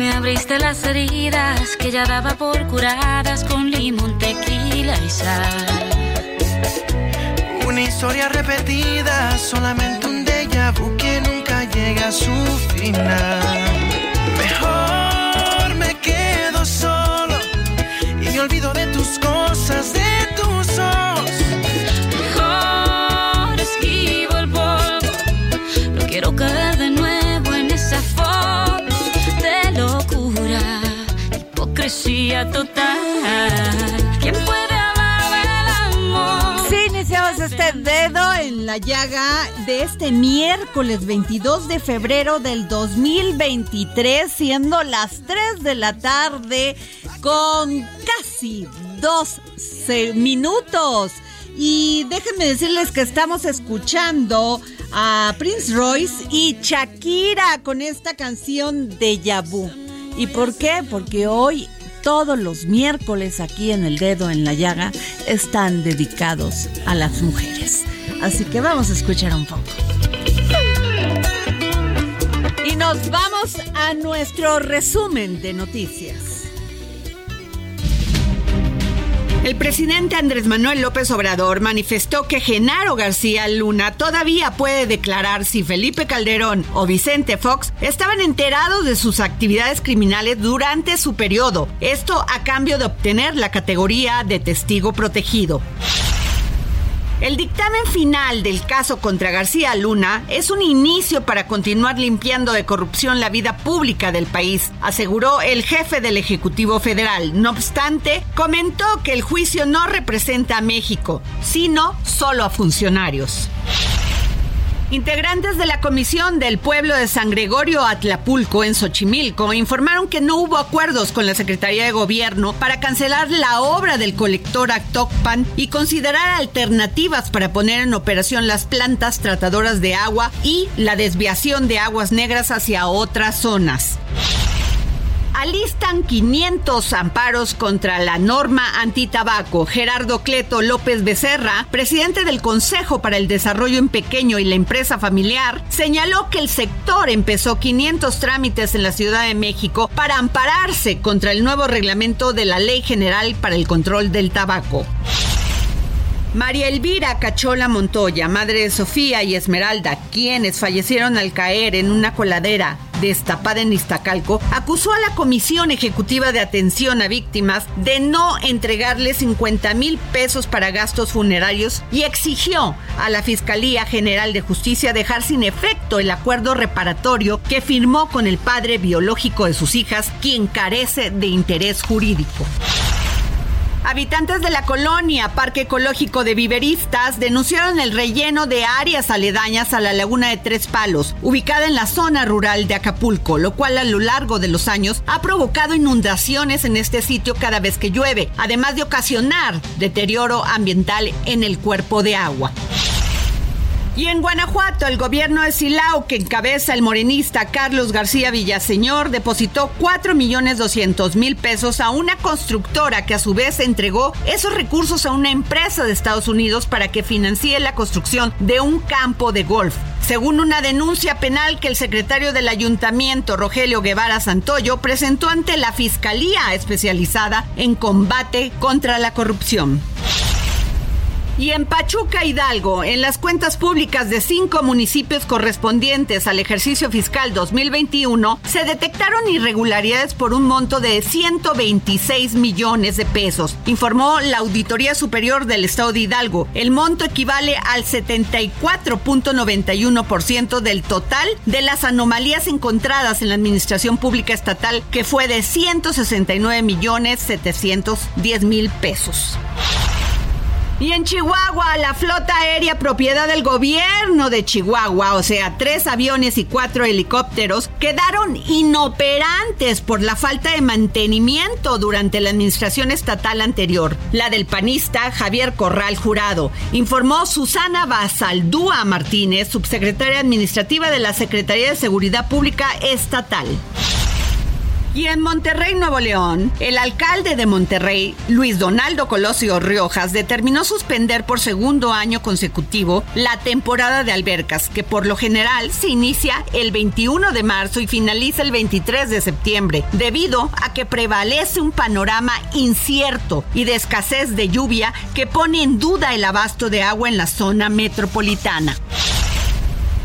Me abriste las heridas que ya daba por curadas con limón, tequila y sal. Una historia repetida, solamente un déjà vu que nunca llega a su final. Hipocresía total. ¿Quién puede hablar del amor? Sí, iniciamos este dedo en la llaga de este miércoles 22 de febrero del 2023, siendo las 3 de la tarde con casi 12 minutos. Y déjenme decirles que estamos escuchando a Prince Royce y Shakira con esta canción de Yabu. ¿Y por qué? Porque hoy todos los miércoles aquí en el dedo en la llaga están dedicados a las mujeres. Así que vamos a escuchar un poco. Y nos vamos a nuestro resumen de noticias. El presidente Andrés Manuel López Obrador manifestó que Genaro García Luna todavía puede declarar si Felipe Calderón o Vicente Fox estaban enterados de sus actividades criminales durante su periodo, esto a cambio de obtener la categoría de testigo protegido. El dictamen final del caso contra García Luna es un inicio para continuar limpiando de corrupción la vida pública del país, aseguró el jefe del Ejecutivo Federal. No obstante, comentó que el juicio no representa a México, sino solo a funcionarios. Integrantes de la Comisión del Pueblo de San Gregorio Atlapulco en Xochimilco informaron que no hubo acuerdos con la Secretaría de Gobierno para cancelar la obra del colector Actocpan y considerar alternativas para poner en operación las plantas tratadoras de agua y la desviación de aguas negras hacia otras zonas alistan 500 amparos contra la norma antitabaco. Gerardo Cleto López Becerra, presidente del Consejo para el Desarrollo en Pequeño y la Empresa Familiar, señaló que el sector empezó 500 trámites en la Ciudad de México para ampararse contra el nuevo reglamento de la Ley General para el Control del Tabaco. María Elvira Cachola Montoya, madre de Sofía y Esmeralda, quienes fallecieron al caer en una coladera destapada en Iztacalco, acusó a la Comisión Ejecutiva de Atención a Víctimas de no entregarle 50 mil pesos para gastos funerarios y exigió a la Fiscalía General de Justicia dejar sin efecto el acuerdo reparatorio que firmó con el padre biológico de sus hijas, quien carece de interés jurídico. Habitantes de la colonia Parque Ecológico de Viveristas denunciaron el relleno de áreas aledañas a la Laguna de Tres Palos, ubicada en la zona rural de Acapulco, lo cual a lo largo de los años ha provocado inundaciones en este sitio cada vez que llueve, además de ocasionar deterioro ambiental en el cuerpo de agua. Y en Guanajuato, el gobierno de Silao, que encabeza el morenista Carlos García Villaseñor, depositó 4 millones 200 mil pesos a una constructora que a su vez entregó esos recursos a una empresa de Estados Unidos para que financie la construcción de un campo de golf. Según una denuncia penal que el secretario del ayuntamiento, Rogelio Guevara Santoyo, presentó ante la Fiscalía especializada en combate contra la corrupción. Y en Pachuca Hidalgo, en las cuentas públicas de cinco municipios correspondientes al ejercicio fiscal 2021, se detectaron irregularidades por un monto de 126 millones de pesos, informó la Auditoría Superior del Estado de Hidalgo. El monto equivale al 74.91% del total de las anomalías encontradas en la Administración Pública Estatal, que fue de 169 millones 710 mil pesos. Y en Chihuahua, la flota aérea propiedad del gobierno de Chihuahua, o sea, tres aviones y cuatro helicópteros, quedaron inoperantes por la falta de mantenimiento durante la administración estatal anterior, la del panista Javier Corral Jurado, informó Susana Basaldúa Martínez, subsecretaria administrativa de la Secretaría de Seguridad Pública Estatal. Y en Monterrey, Nuevo León, el alcalde de Monterrey, Luis Donaldo Colosio Riojas, determinó suspender por segundo año consecutivo la temporada de albercas, que por lo general se inicia el 21 de marzo y finaliza el 23 de septiembre, debido a que prevalece un panorama incierto y de escasez de lluvia que pone en duda el abasto de agua en la zona metropolitana.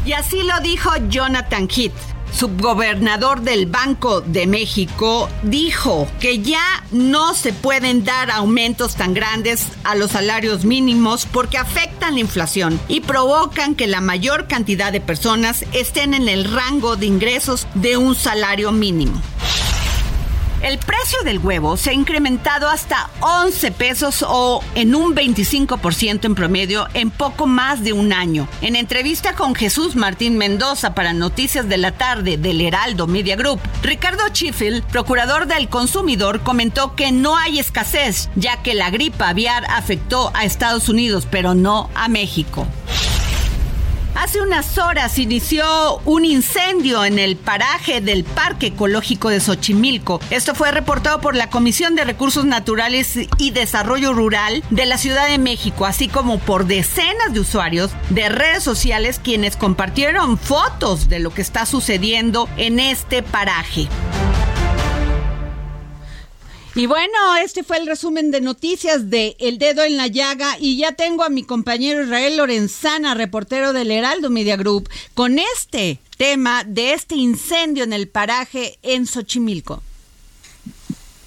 Y así lo dijo Jonathan Heath subgobernador del Banco de México, dijo que ya no se pueden dar aumentos tan grandes a los salarios mínimos porque afectan la inflación y provocan que la mayor cantidad de personas estén en el rango de ingresos de un salario mínimo. El precio del huevo se ha incrementado hasta 11 pesos o en un 25% en promedio en poco más de un año. En entrevista con Jesús Martín Mendoza para Noticias de la Tarde del Heraldo Media Group, Ricardo Chifil, procurador del consumidor, comentó que no hay escasez, ya que la gripa aviar afectó a Estados Unidos, pero no a México. Hace unas horas inició un incendio en el paraje del Parque Ecológico de Xochimilco. Esto fue reportado por la Comisión de Recursos Naturales y Desarrollo Rural de la Ciudad de México, así como por decenas de usuarios de redes sociales quienes compartieron fotos de lo que está sucediendo en este paraje. Y bueno, este fue el resumen de noticias de El Dedo en la Llaga y ya tengo a mi compañero Israel Lorenzana, reportero del Heraldo Media Group, con este tema de este incendio en el paraje en Xochimilco.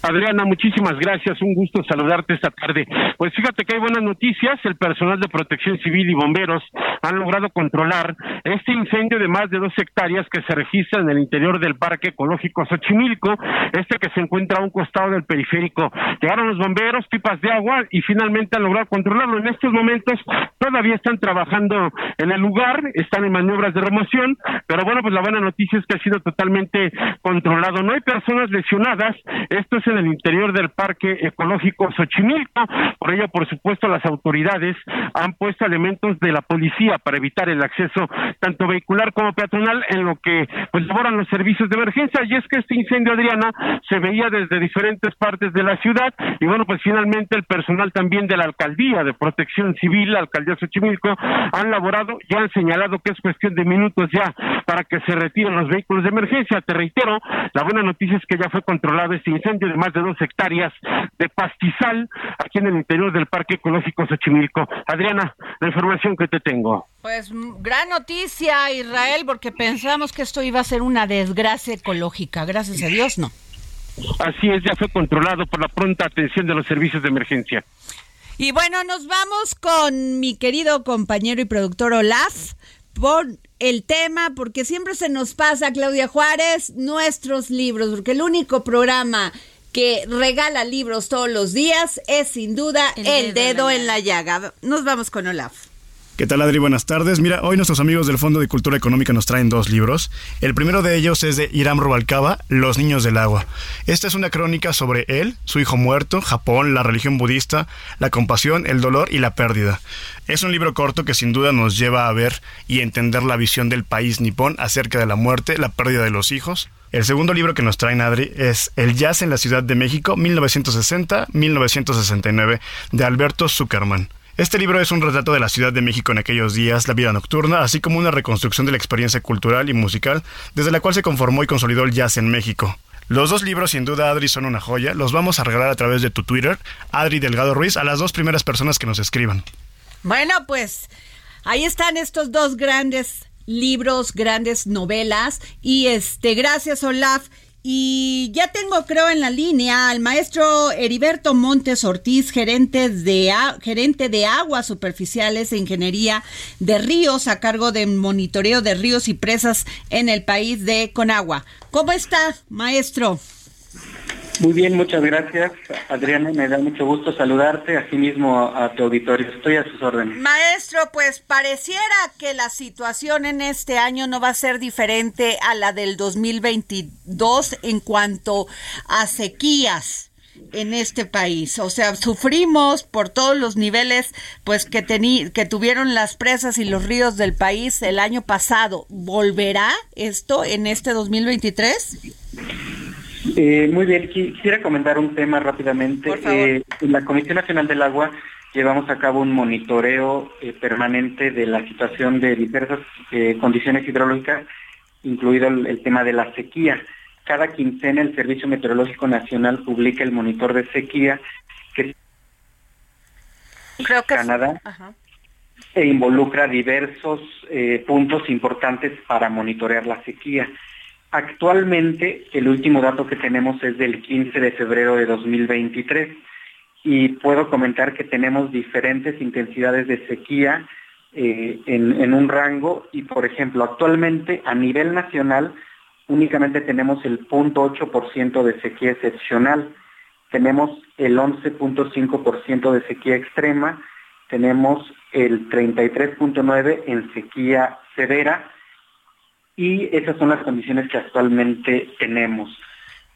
Adriana, muchísimas gracias. Un gusto saludarte esta tarde. Pues fíjate que hay buenas noticias. El personal de protección civil y bomberos han logrado controlar este incendio de más de dos hectáreas que se registra en el interior del Parque Ecológico Xochimilco, este que se encuentra a un costado del periférico. Llegaron los bomberos, pipas de agua y finalmente han logrado controlarlo. En estos momentos todavía están trabajando en el lugar, están en maniobras de remoción, pero bueno, pues la buena noticia es que ha sido totalmente controlado. No hay personas lesionadas. Esto es en el interior del Parque Ecológico Xochimilco. Por ello, por supuesto, las autoridades han puesto elementos de la policía para evitar el acceso tanto vehicular como peatonal en lo que pues laboran los servicios de emergencia. Y es que este incendio, Adriana, se veía desde diferentes partes de la ciudad y bueno, pues finalmente el personal también de la alcaldía de Protección Civil, la alcaldía Xochimilco, han laborado y han señalado que es cuestión de minutos ya para que se retiren los vehículos de emergencia. Te reitero, la buena noticia es que ya fue controlado este incendio más de dos hectáreas de pastizal aquí en el interior del Parque Ecológico Xochimilco. Adriana, la información que te tengo. Pues gran noticia, Israel, porque pensamos que esto iba a ser una desgracia ecológica. Gracias a Dios, no. Así es, ya fue controlado por la pronta atención de los servicios de emergencia. Y bueno, nos vamos con mi querido compañero y productor Olaf por el tema, porque siempre se nos pasa, Claudia Juárez, nuestros libros, porque el único programa que regala libros todos los días es sin duda El, dedo, en, la llaga. Nos vamos con Olaf. ¿Qué tal, Adri? Buenas tardes. Mira, hoy nuestros amigos del Fondo de Cultura Económica nos traen dos libros. El primero de ellos es de Iram Rubalcaba, Los Niños del Agua. Esta es una crónica sobre él, su hijo muerto, Japón, la religión budista, la compasión, el dolor y la pérdida. Es un libro corto que sin duda nos lleva a ver y entender la visión del país nipón acerca de la muerte, la pérdida de los hijos. El segundo libro que nos traen Adri es El Jazz en la Ciudad de México, 1960-1969, de Alberto Zuckerman. Este libro es un retrato de la Ciudad de México en aquellos días, la vida nocturna, así como una reconstrucción de la experiencia cultural y musical desde la cual se conformó y consolidó el jazz en México. Los dos libros, sin duda, Adri, son una joya. Los vamos a regalar a través de tu Twitter, Adri Delgado Ruiz, a las dos primeras personas que nos escriban. Bueno, pues ahí están estos dos grandes libros, grandes novelas. Y este, gracias, Olaf. Y ya tengo, creo, en la línea al maestro Heriberto Montes Ortiz, gerente de, gerente de aguas superficiales e ingeniería de ríos a cargo de monitoreo de ríos y presas en el país de Conagua. ¿Cómo está, maestro? Muy bien, muchas gracias. Adriana, me da mucho gusto saludarte, asimismo a tu auditorio. Estoy a sus órdenes. Maestro, pues pareciera que la situación en este año no va a ser diferente a la del 2022 en cuanto a sequías en este país. O sea, sufrimos por todos los niveles pues que que tuvieron las presas y los ríos del país el año pasado. ¿Volverá esto en este 2023? Eh, muy bien, quisiera comentar un tema rápidamente. Eh, en la Comisión Nacional del Agua llevamos a cabo un monitoreo eh, permanente de la situación de diversas condiciones hidrológicas, incluido el, tema de la sequía. Cada quincena el Servicio Meteorológico Nacional publica el monitor de sequía que Creo que Canadá e involucra diversos puntos importantes para monitorear la sequía. Actualmente, el último dato que tenemos es del 15 de febrero de 2023 y puedo comentar que tenemos diferentes intensidades de sequía eh, en, un rango y, por ejemplo, actualmente a nivel nacional únicamente tenemos el 0.8% de sequía excepcional, tenemos el 11.5% de sequía extrema, tenemos el 33.9% en sequía severa, y esas son las condiciones que actualmente tenemos.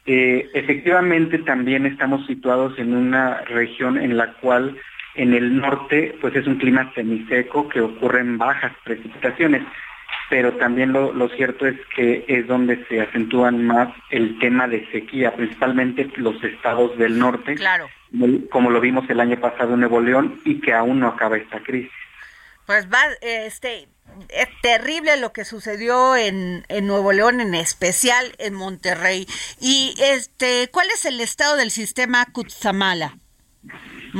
Eh, efectivamente también estamos situados en una región en la cual en el norte pues es un clima semiseco que ocurren bajas precipitaciones, pero también lo, cierto es que es donde se acentúan más el tema de sequía, principalmente los estados del norte, claro. como lo vimos el año pasado en Nuevo León y que aún no acaba esta crisis. Pues va, este, es terrible lo que sucedió en, en, Nuevo León, en especial en Monterrey. Y este, ¿cuál es el estado del sistema Cutzamala?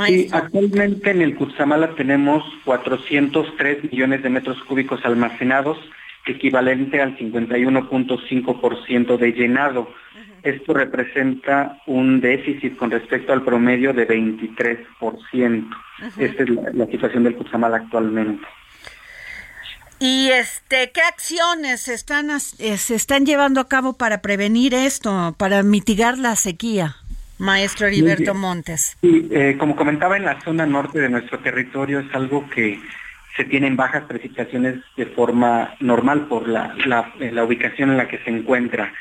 Sí, actualmente en el Cutzamala tenemos 403 millones de metros cúbicos almacenados, equivalente al 51.5% de llenado. Esto representa un déficit con respecto al promedio de 23%. Esta es la, situación del Cutzamala actualmente. ¿Y este qué acciones se están, eh, se están llevando a cabo para prevenir esto, para mitigar la sequía? Maestro Heriberto Montes. Sí, eh, como comentaba, en la zona norte de nuestro territorio es algo que se tienen bajas precipitaciones de forma normal por la, la, ubicación en la que se encuentra.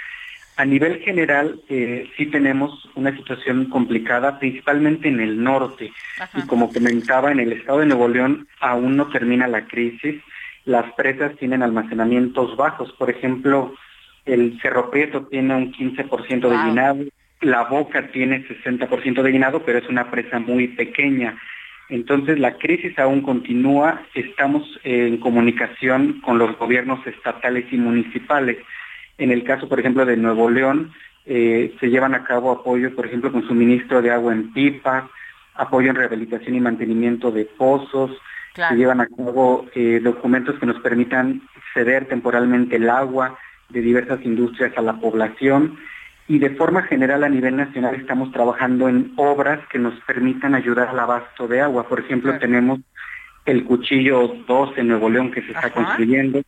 A nivel general, eh, sí tenemos una situación complicada, principalmente en el norte. Y como comentaba, en el estado de Nuevo León aún no termina la crisis las presas tienen almacenamientos bajos. Por ejemplo, el Cerro Prieto tiene un 15% de llenado, la Boca tiene 60% de llenado, pero es una presa muy pequeña. Entonces la crisis aún continúa, estamos en comunicación con los gobiernos estatales y municipales. En el caso, por ejemplo, de Nuevo León, eh, se llevan a cabo apoyo, por ejemplo, con suministro de agua en pipa, apoyo en rehabilitación y mantenimiento de pozos, se llevan a cabo eh, documentos que nos permitan ceder temporalmente el agua de diversas industrias a la población. Y de forma general a nivel nacional estamos trabajando en obras que nos permitan ayudar al abasto de agua. Por ejemplo, tenemos el Cuchillo 2 en Nuevo León que se está construyendo,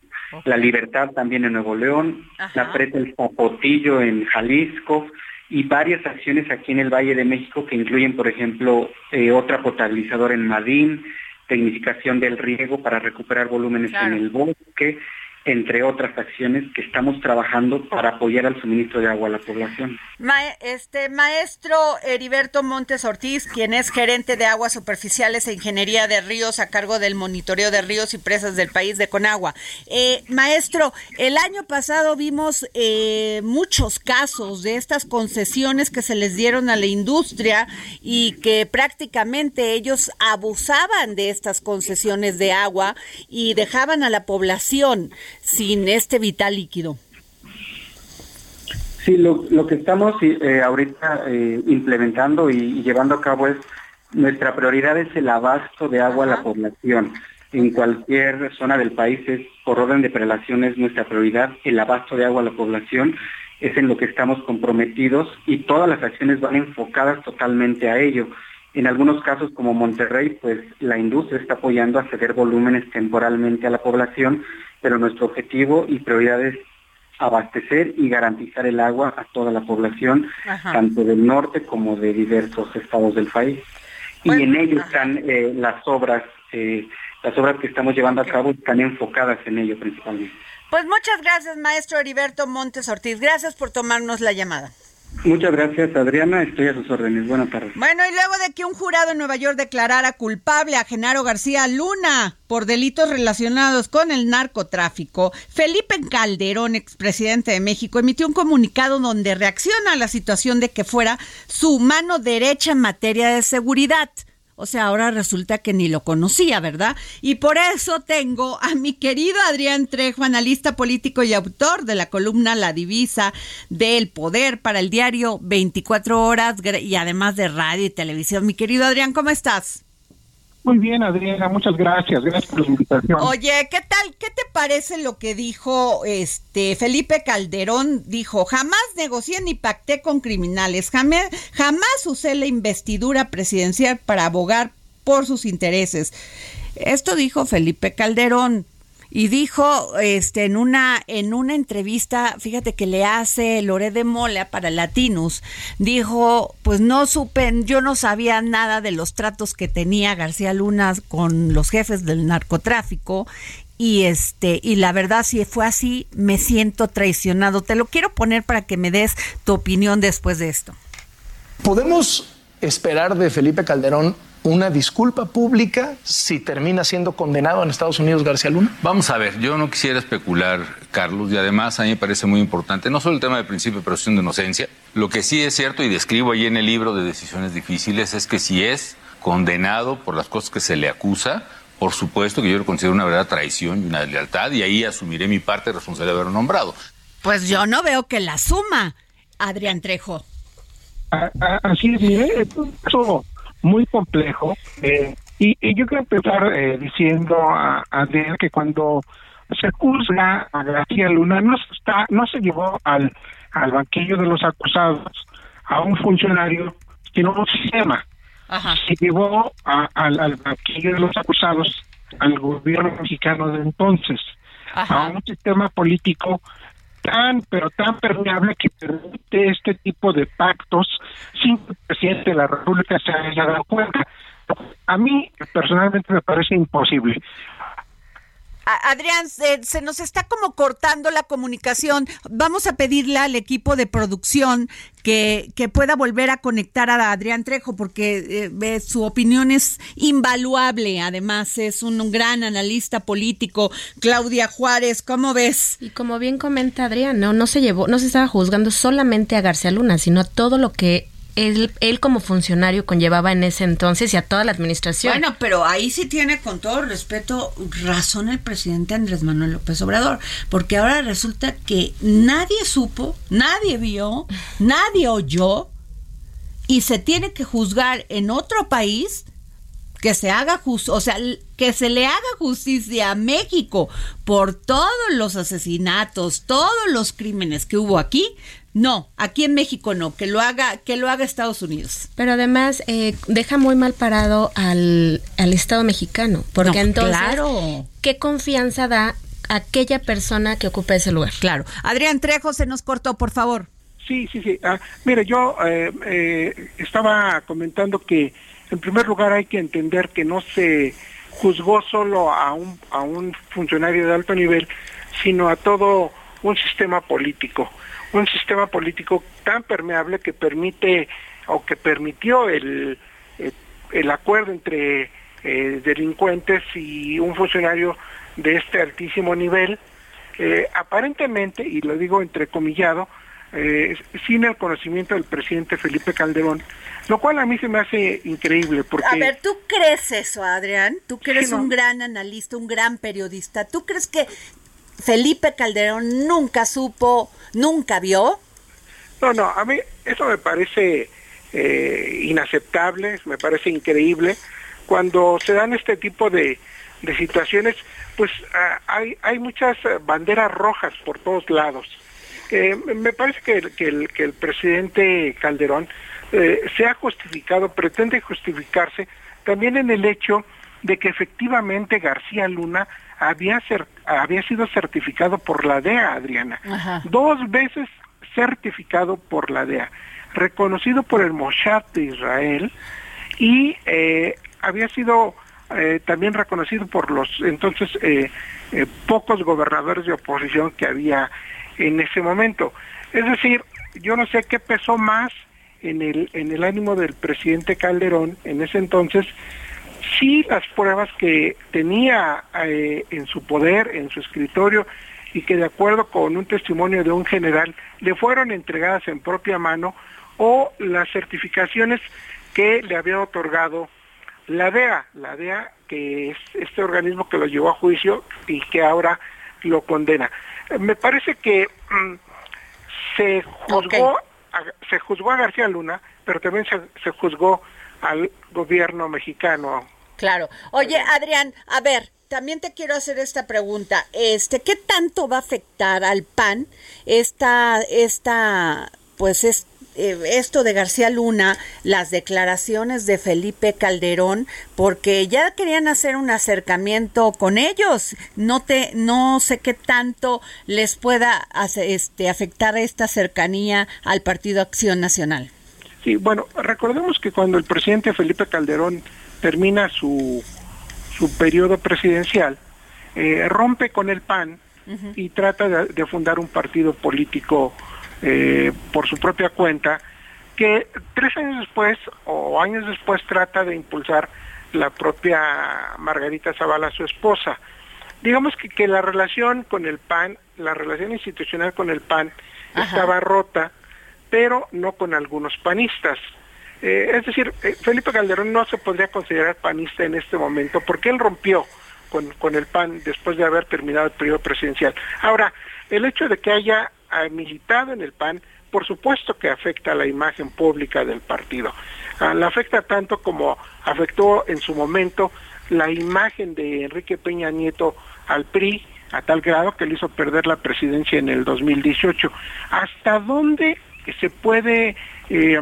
la Libertad también en Nuevo León, la presa El Zapotillo en Jalisco y varias acciones aquí en el Valle de México que incluyen, por ejemplo, eh, otra potabilizadora en Madín, tecnificación del riego para recuperar volúmenes en el bosque, entre otras acciones que estamos trabajando para apoyar al suministro de agua a la población. este maestro Heriberto Montes Ortiz, quien es gerente de aguas superficiales e ingeniería de ríos a cargo del monitoreo de ríos y presas del país de Conagua. Eh, maestro, el año pasado vimos eh, muchos casos de estas concesiones que se les dieron a la industria y que prácticamente ellos abusaban de estas concesiones de agua y dejaban a la población sin este vital líquido? Sí, lo, lo que estamos eh, ahorita eh, implementando y, llevando a cabo es, nuestra prioridad es el abasto de agua a la población. En cualquier zona del país es, por orden de prelaciones, nuestra prioridad, el abasto de agua a la población es en lo que estamos comprometidos y todas las acciones van enfocadas totalmente a ello. En algunos casos, como Monterrey, pues la industria está apoyando a ceder volúmenes temporalmente a la población pero nuestro objetivo y prioridad es abastecer y garantizar el agua a toda la población, tanto del norte como de diversos estados del país. y en ello están eh, las obras, eh, las obras que estamos llevando a cabo están enfocadas en ello principalmente. Pues muchas gracias, maestro Heriberto Montes Ortiz. Gracias por tomarnos la llamada. Muchas gracias, Adriana. Estoy a sus órdenes. Buenas tardes. Bueno, y luego de que un jurado en Nueva York declarara culpable a Genaro García Luna por delitos relacionados con el narcotráfico, Felipe Calderón, expresidente de México, emitió un comunicado donde reacciona a la situación de que fuera su mano derecha en materia de seguridad. O sea, ahora resulta que ni lo conocía, ¿verdad? Y por eso tengo a mi querido Adrián Trejo, analista político y autor de la columna La Divisa del Poder para el diario 24 Horas y además de radio y televisión. Mi querido Adrián, ¿cómo estás? Muy bien, Adriana, muchas gracias. Gracias por la invitación. Oye, ¿qué tal? ¿Qué te parece lo que dijo este Felipe Calderón? Dijo, jamás negocié ni pacté con criminales, jamás, jamás usé la investidura presidencial para abogar por sus intereses. Esto dijo Felipe Calderón y dijo este en una en una entrevista, fíjate que le hace Lore de Mola para Latinus, dijo, pues no supe, yo no sabía nada de los tratos que tenía García Luna con los jefes del narcotráfico y este y la verdad si fue así me siento traicionado. Te lo quiero poner para que me des tu opinión después de esto. Podemos esperar de Felipe Calderón una disculpa pública si termina siendo condenado en Estados Unidos García Luna? Vamos a ver, yo no quisiera especular, Carlos, y además a mí me parece muy importante, no solo el tema del principio de presunción de inocencia, lo que sí es cierto y describo ahí en el libro de decisiones difíciles es que si es condenado por las cosas que se le acusa, por supuesto que yo lo considero una verdadera traición y una deslealtad y ahí asumiré mi parte de responsabilidad de haberlo nombrado. Pues yo no veo que la suma, Adrián Trejo. Así es, mire, eso muy complejo. Eh, y, yo quiero empezar eh, diciendo a, a que cuando se juzga a García Luna no se, está, no se llevó al, al banquillo de los acusados a un funcionario, sino a un sistema. Se llevó al, banquillo de los acusados al gobierno mexicano de entonces, a un sistema político tan, pero tan permeable que permite este tipo de pactos sin que el presidente de la República se haya dado cuenta. A mí personalmente me parece imposible. Adrián, se, nos está como cortando la comunicación. Vamos a pedirle al equipo de producción que, que pueda volver a conectar a Adrián Trejo, porque eh, su opinión es invaluable. Además, es un, gran analista político. Claudia Juárez, ¿cómo ves? Y como bien comenta Adrián, no, no se llevó, no se estaba juzgando solamente a García Luna, sino todo lo que él, él como funcionario conllevaba en ese entonces y a toda la administración. Bueno, pero ahí sí tiene con todo respeto razón el presidente Andrés Manuel López Obrador, porque ahora resulta que nadie supo, nadie vio, nadie oyó y se tiene que juzgar en otro país que se haga justicia, o sea, que se le haga justicia a México por todos los asesinatos, todos los crímenes que hubo aquí, no, aquí en México no, que lo haga, que lo haga Estados Unidos. Pero además eh, deja muy mal parado al, Estado mexicano, porque entonces, ¿qué confianza da aquella persona que ocupa ese lugar? Claro. Adrián Trejo se nos cortó, por favor. Sí, sí, sí. Ah, mire, yo eh, eh, estaba comentando que en primer lugar hay que entender que no se juzgó solo a un, a un funcionario de alto nivel, sino a todo un sistema político, un sistema político tan permeable que permite o que permitió el, eh, el, acuerdo entre eh, delincuentes y un funcionario de este altísimo nivel, eh, aparentemente, y lo digo entrecomillado, eh, sin el conocimiento del presidente Felipe Calderón, lo cual a mí se me hace increíble. Porque... A ver, ¿tú crees eso, Adrián? ¿Tú crees un gran analista, un gran periodista? ¿Tú crees que Felipe Calderón nunca supo, nunca vio? No, no, a mí eso me parece eh, inaceptable, me parece increíble. Cuando se dan este tipo de, de situaciones, pues ah, hay, hay muchas banderas rojas por todos lados. Eh, me parece que, el, que el presidente Calderón eh, se ha justificado, pretende justificarse también en el hecho de que efectivamente García Luna había, había sido certificado por la DEA, Adriana. Dos veces certificado por la DEA, reconocido por el Mossad de Israel y eh, había sido eh, también reconocido por los entonces eh, pocos gobernadores de oposición que había en ese momento. Es decir, yo no sé qué pesó más en el, en el ánimo del presidente Calderón en ese entonces, si las pruebas que tenía eh, en su poder, en su escritorio, y que de acuerdo con un testimonio de un general le fueron entregadas en propia mano, o las certificaciones que le había otorgado la DEA, la DEA que es este organismo que lo llevó a juicio y que ahora lo condena. Me parece que mm, se juzgó a, se juzgó a García Luna, pero también se, se juzgó al gobierno mexicano. Claro. Oye, Adrián, a ver, también te quiero hacer esta pregunta. Este, ¿qué tanto va a afectar al PAN esta esta pues es eh, esto de García Luna, las declaraciones de Felipe Calderón, porque ya querían hacer un acercamiento con ellos. No te, no sé qué tanto les pueda este, afectar esta cercanía al Partido Acción Nacional. Sí, bueno, recordemos que cuando el presidente Felipe Calderón termina su, su periodo presidencial, eh, rompe con el PAN y trata de fundar un partido político eh, por su propia cuenta, que tres años después o años después trata de impulsar la propia Margarita Zavala, su esposa. Digamos que, que la relación con el PAN, la relación institucional con el PAN estaba rota, pero no con algunos panistas. Eh, es decir, eh, Felipe Calderón no se podría considerar panista en este momento porque él rompió con, con el PAN después de haber terminado el periodo presidencial. Ahora, el hecho de que haya militado en el PAN, por supuesto que afecta a la imagen pública del partido. Ah, la afecta tanto como afectó en su momento la imagen de Enrique Peña Nieto al PRI, a tal grado que le hizo perder la presidencia en el 2018. ¿Hasta dónde se puede eh,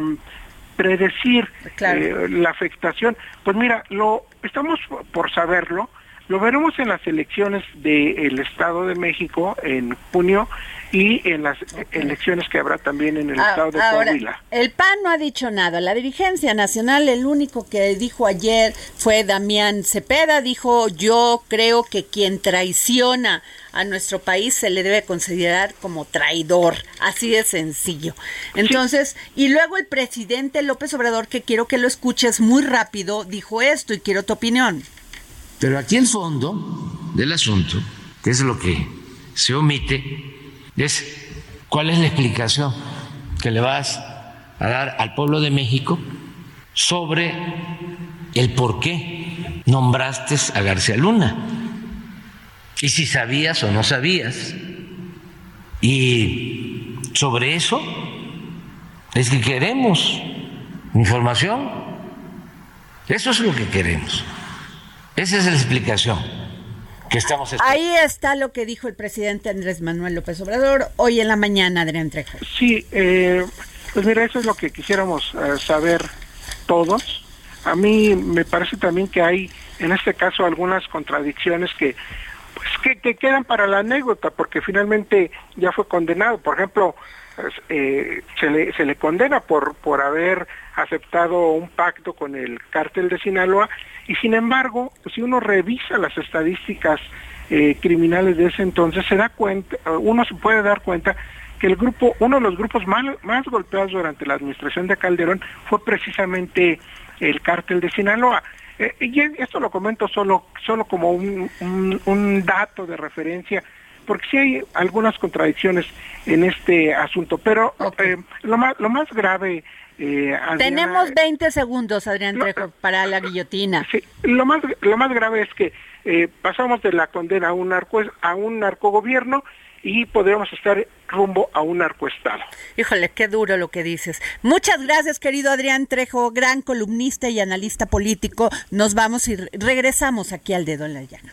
predecir eh, la afectación? Pues mira, lo estamos por saberlo, lo veremos en las elecciones del Estado de México en junio y en las elecciones que habrá también en el ah, estado de Coahuila. El PAN no ha dicho nada. La dirigencia nacional, el único que dijo ayer fue Damián Cepeda, dijo yo creo que quien traiciona a nuestro país se le debe considerar como traidor, así de sencillo. Entonces, y luego el presidente López Obrador, que quiero que lo escuches muy rápido, dijo esto y quiero tu opinión. Pero aquí el fondo del asunto, que es lo que se omite, es cuál es la explicación que le vas a dar al pueblo de México sobre el por qué nombraste a García Luna y si sabías o no sabías. Y sobre eso es que queremos información. Eso es lo que queremos. Esa es la explicación. Ahí está lo que dijo el presidente Andrés Manuel López Obrador hoy en la mañana, Adrián Trejo. Sí, eh, pues mira, eso es lo que quisiéramos eh, saber todos. A mí me parece también que hay, en este caso, algunas contradicciones que pues que, que quedan para la anécdota, porque finalmente ya fue condenado. Por ejemplo, eh, se, le, se le condena por, por haber aceptado un pacto con el cártel de Sinaloa y sin embargo, si uno revisa las estadísticas eh, criminales de ese entonces, se da cuenta, uno se puede dar cuenta que el grupo, uno de los grupos más, golpeados durante la administración de Calderón fue precisamente el cártel de Sinaloa. Eh, y esto lo comento solo, solo como un, un dato de referencia porque sí hay algunas contradicciones en este asunto, pero eh, lo, más, lo más grave... Eh, Tenemos 20 segundos, Adrián Trejo, para la guillotina. Sí, lo más, lo más grave es que eh, pasamos de la condena a un, narco, a un narcogobierno y podríamos estar rumbo a un narcoestado. Híjole, qué duro lo que dices. Muchas gracias, querido Adrián Trejo, gran columnista y analista político. Nos vamos y regresamos aquí al dedo en la llana.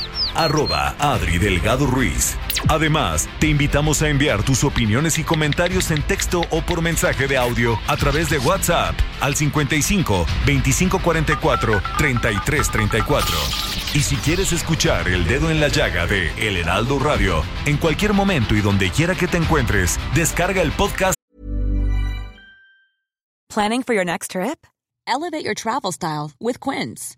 Arroba Adri Delgado Ruiz. Además, te invitamos a enviar tus opiniones y comentarios en texto o por mensaje de audio a través de WhatsApp al 55 2544 3334. Y si quieres escuchar El Dedo en la Llaga de El Heraldo Radio, en cualquier momento y donde quiera que te encuentres, descarga el podcast. ¿Planning for your next trip? Elevate your travel style with Quince.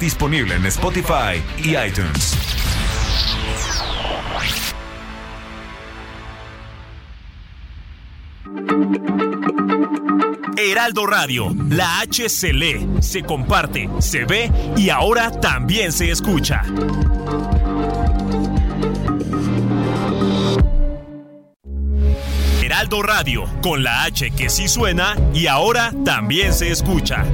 Disponible en Spotify y iTunes. Heraldo Radio, la H se lee, se comparte, se ve y ahora también se escucha. Heraldo Radio, con la H que sí suena y ahora también se escucha.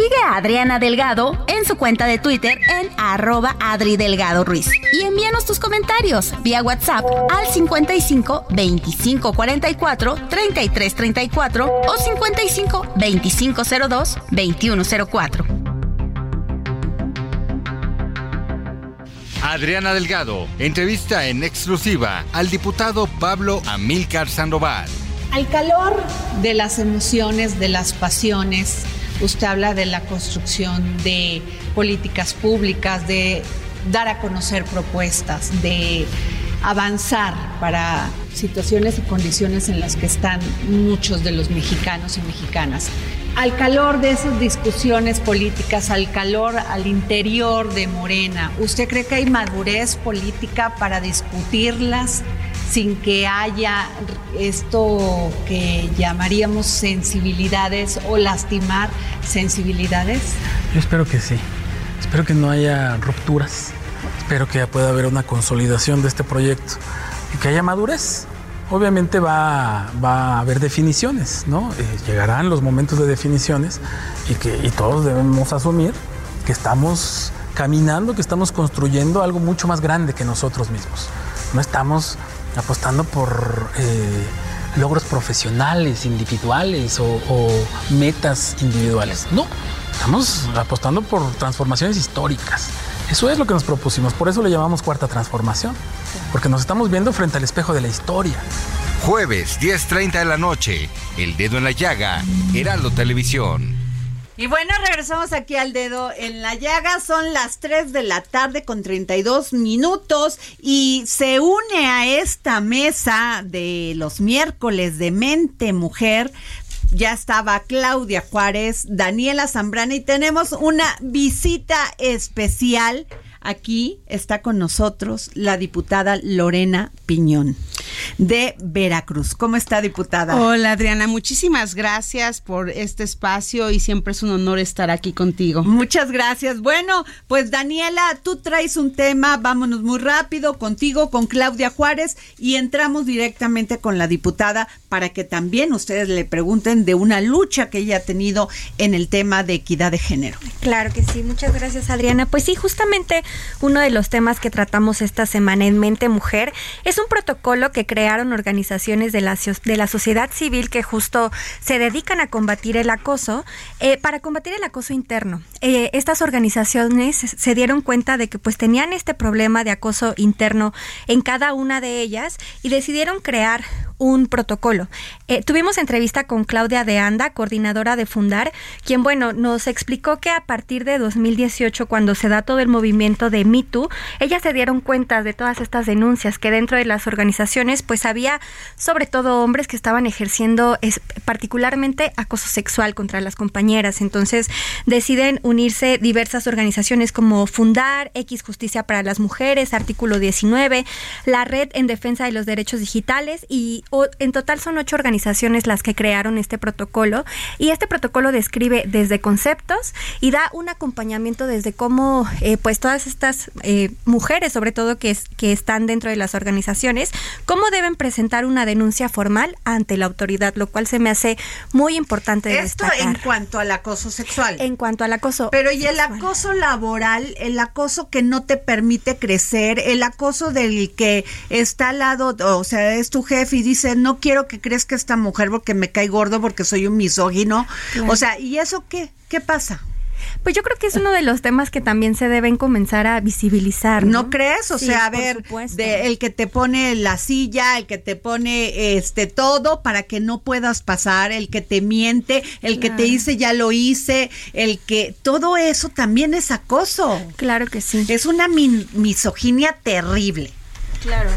Sigue a Adriana Delgado en su cuenta de Twitter en arroba Adri Delgado Ruiz. Y envíanos tus comentarios vía WhatsApp al 55 25 44 33 34 o 55 25 02 21 04. Adriana Delgado entrevista en exclusiva al diputado Pablo Amílcar Sandoval. Al calor de las emociones, de las pasiones, Usted habla de la construcción de políticas públicas, de dar a conocer propuestas, de avanzar para situaciones y condiciones en las que están muchos de los mexicanos y mexicanas. Al calor de esas discusiones políticas, al calor al interior de Morena, ¿usted cree que hay madurez política para discutirlas sin que haya esto que llamaríamos sensibilidades o lastimar sensibilidades? Yo espero que sí. Espero que no haya rupturas. Espero que pueda haber una consolidación de este proyecto y que haya madurez. Obviamente va, a haber definiciones, ¿no? Eh, llegarán los momentos de definiciones y que y todos debemos asumir que estamos caminando, que estamos construyendo algo mucho más grande que nosotros mismos. No estamos apostando por eh, logros profesionales, individuales o, metas individuales. No, estamos apostando por transformaciones históricas. Eso es lo que nos propusimos, por eso le llamamos cuarta transformación, porque nos estamos viendo frente al espejo de la historia. Jueves, 10.30 de la noche, El Dedo en la Llaga, Heraldo Televisión. Y bueno, regresamos aquí al dedo en la llaga. Son las 3 de la tarde con 32 minutos y se une a esta mesa de los miércoles de Mente Mujer. Ya estaba Claudia Juárez, Daniela Zambrana y tenemos una visita especial. Aquí está con nosotros la diputada Lorena Piñón. de Veracruz. ¿Cómo está, diputada? Hola, Adriana. Muchísimas gracias por este espacio y siempre es un honor estar aquí contigo. Muchas gracias. Bueno, pues Daniela, tú traes un tema, vámonos muy rápido contigo, con Claudia Juárez y entramos directamente con la diputada para que también ustedes le pregunten de una lucha que ella ha tenido en el tema de equidad de género. Claro que sí, muchas gracias Adriana. Pues sí, justamente uno de los temas que tratamos esta semana en Mente Mujer es un protocolo que crearon organizaciones de la, de la sociedad civil que justo se dedican a combatir el acoso, eh, para combatir el acoso interno. Eh, estas organizaciones se dieron cuenta de que pues tenían este problema de acoso interno en cada una de ellas y decidieron crear un protocolo. Eh, tuvimos entrevista con Claudia de Anda, coordinadora de Fundar, quien, bueno, nos explicó que a partir de 2018, cuando se da todo el movimiento de MeToo, ellas se dieron cuenta de todas estas denuncias que dentro de las organizaciones, pues había sobre todo hombres que estaban ejerciendo particularmente acoso sexual contra las compañeras. Entonces deciden unirse diversas organizaciones como Fundar, X Justicia para las Mujeres, Artículo 19, la Red en Defensa de los Derechos Digitales y en total son ocho organizaciones las que crearon este protocolo y este protocolo describe desde conceptos y da un acompañamiento desde cómo eh, pues todas estas eh, mujeres sobre todo que, que están dentro de las organizaciones cómo deben presentar una denuncia formal ante la autoridad lo cual se me hace muy importante esto en cuanto al acoso sexual. En cuanto al acoso pero y el acoso laboral el acoso que no te permite crecer el acoso del que está al lado o sea es tu jefe y dice dice, no quiero que crezca esta mujer porque me cae gordo, porque soy un misógino. O sea, ¿y eso qué? ¿Qué pasa? Pues yo creo que es uno de los temas que también se deben comenzar a visibilizar. ¿No, crees? O sea, a ver, de el que te pone la silla, el que te pone este todo para que no puedas pasar, el que te miente, el que te dice ya lo hice, el que todo eso también es acoso. Claro que sí. Es una misoginia terrible. Claro.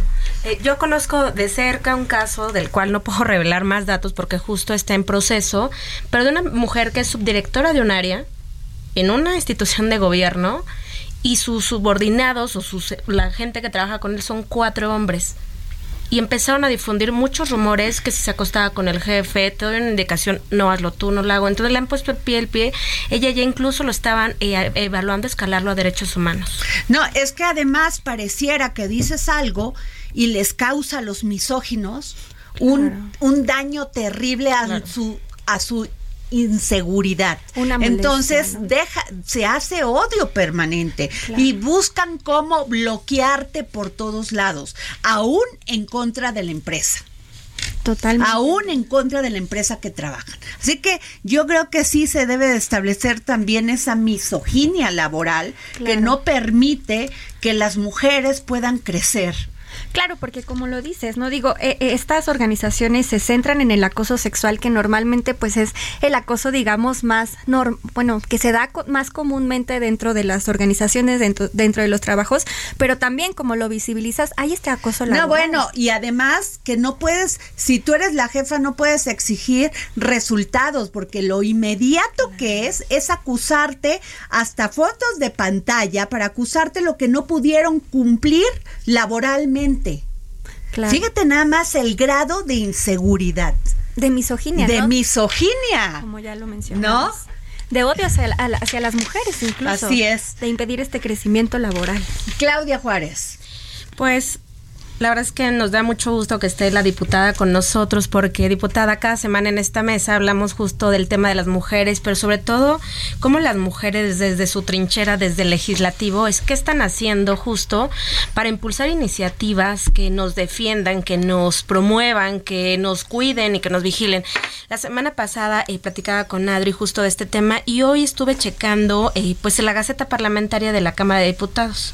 Eh, yo conozco de cerca un caso del cual no puedo revelar más datos porque justo está en proceso, pero de una mujer que es subdirectora de un área en una institución de gobierno y sus subordinados o sus, la gente que trabaja con él son cuatro hombres. Y empezaron a difundir muchos rumores que si se acostaba con el jefe, toda una indicación, no hazlo tú, no lo hago. Entonces le han puesto el pie el pie. Ella ya incluso lo estaban eh, evaluando escalarlo a derechos humanos. No, es que además pareciera que dices algo y les causa a los misóginos un, un daño terrible a su a su inseguridad. Entonces deja, se hace odio permanente y buscan cómo bloquearte por todos lados, aún en contra de la empresa. Totalmente. Aún en contra de la empresa que trabajan. Así que yo creo que sí se debe de establecer también esa misoginia laboral que no permite que las mujeres puedan crecer Claro, porque como lo dices, no digo, eh, eh, estas organizaciones se centran en el acoso sexual que normalmente pues es el acoso digamos más bueno, que se da más comúnmente dentro de las organizaciones dentro dentro de los trabajos, pero también como lo visibilizas, hay este acoso laboral. No, bueno, y además que no puedes si tú eres la jefa no puedes exigir resultados porque lo inmediato que es es acusarte hasta fotos de pantalla para acusarte lo que no pudieron cumplir laboralmente Fíjate nada más el grado de inseguridad. De misoginia. De misoginia. Como ya lo mencionamos. ¿No? De odio hacia, hacia, las mujeres incluso. Así es. De impedir este crecimiento laboral. Claudia Juárez. Pues la verdad es que nos da mucho gusto que esté la diputada con nosotros, porque diputada, cada semana en esta mesa hablamos justo del tema de las mujeres, pero sobre todo cómo las mujeres desde su trinchera, desde el legislativo, es qué están haciendo justo para impulsar iniciativas que nos defiendan, que nos promuevan, que nos cuiden y que nos vigilen. La semana pasada eh, platicaba con Adri justo de este tema y hoy estuve checando eh, pues en la Gaceta Parlamentaria de la Cámara de Diputados.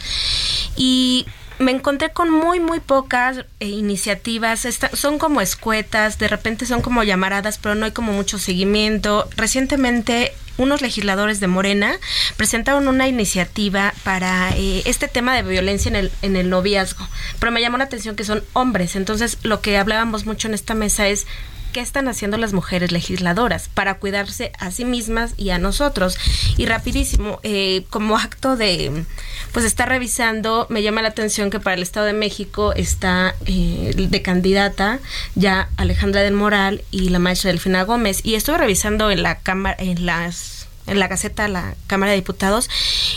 Y me encontré con muy, muy pocas eh, iniciativas. son como escuetas, de repente son como llamaradas, pero no hay como mucho seguimiento. Recientemente unos legisladores de Morena presentaron una iniciativa para eh, este tema de violencia en el, en el noviazgo. Pero me llamó la atención que son hombres. Entonces, lo que hablábamos mucho en esta mesa es qué están haciendo las mujeres legisladoras para cuidarse a sí mismas y a nosotros. Y rapidísimo, eh, como acto de, pues está revisando, me llama la atención que para el Estado de México está eh, de candidata ya Alejandra del Moral y la maestra Delfina Gómez. Y estuve revisando en la cámara, en las en la Gaceta la Cámara de Diputados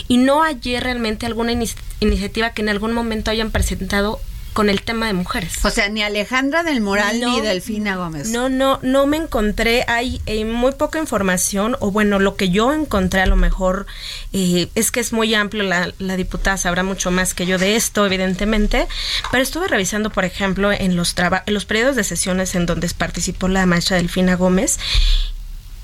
y no hallé realmente alguna iniciativa que en algún momento hayan presentado con el tema de mujeres. O sea, ni Alejandra del Moral ni Delfina Gómez. No, no, no me encontré, hay eh, muy poca información, o bueno, lo que yo encontré a lo mejor eh, es que es muy amplio, la, la, diputada sabrá mucho más que yo de esto, evidentemente, pero estuve revisando, por ejemplo, en los, en los periodos de sesiones en donde participó la maestra Delfina Gómez,